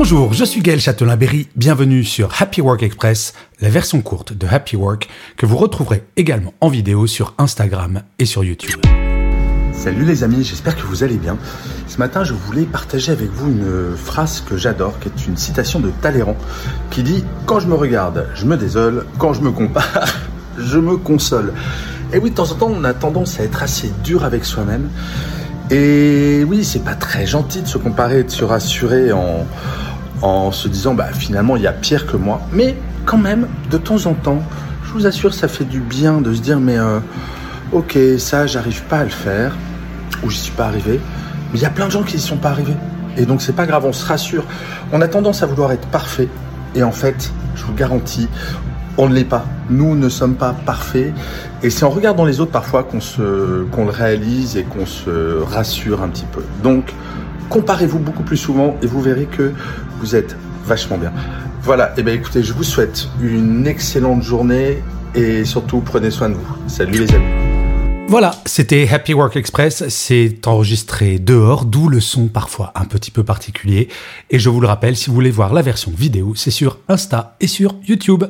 Bonjour, je suis Gaël Châtelain-Berry, bienvenue sur Happy Work Express, la version courte de Happy Work que vous retrouverez également en vidéo sur Instagram et sur YouTube. Salut les amis, j'espère que vous allez bien. Ce matin, je voulais partager avec vous une phrase que j'adore, qui est une citation de Talleyrand, qui dit ⁇ Quand je me regarde, je me désole, quand je me compare, je me console ⁇ Et oui, de temps en temps, on a tendance à être assez dur avec soi-même. Et oui, c'est pas très gentil de se comparer, de se rassurer en, en se disant bah finalement il y a pire que moi. Mais quand même, de temps en temps, je vous assure, ça fait du bien de se dire mais euh, ok, ça j'arrive pas à le faire ou je suis pas arrivé. Mais il y a plein de gens qui y sont pas arrivés. Et donc c'est pas grave, on se rassure. On a tendance à vouloir être parfait. Et en fait, je vous garantis, on ne l'est pas. Nous ne sommes pas parfaits. Et c'est en regardant les autres parfois qu'on se, qu'on le réalise et qu'on se rassure un petit peu. Donc, comparez-vous beaucoup plus souvent et vous verrez que vous êtes vachement bien. Voilà. Et eh bien, écoutez, je vous souhaite une excellente journée et surtout prenez soin de vous. Salut les amis. Voilà, c'était Happy Work Express. C'est enregistré dehors, d'où le son parfois un petit peu particulier. Et je vous le rappelle, si vous voulez voir la version vidéo, c'est sur Insta et sur YouTube.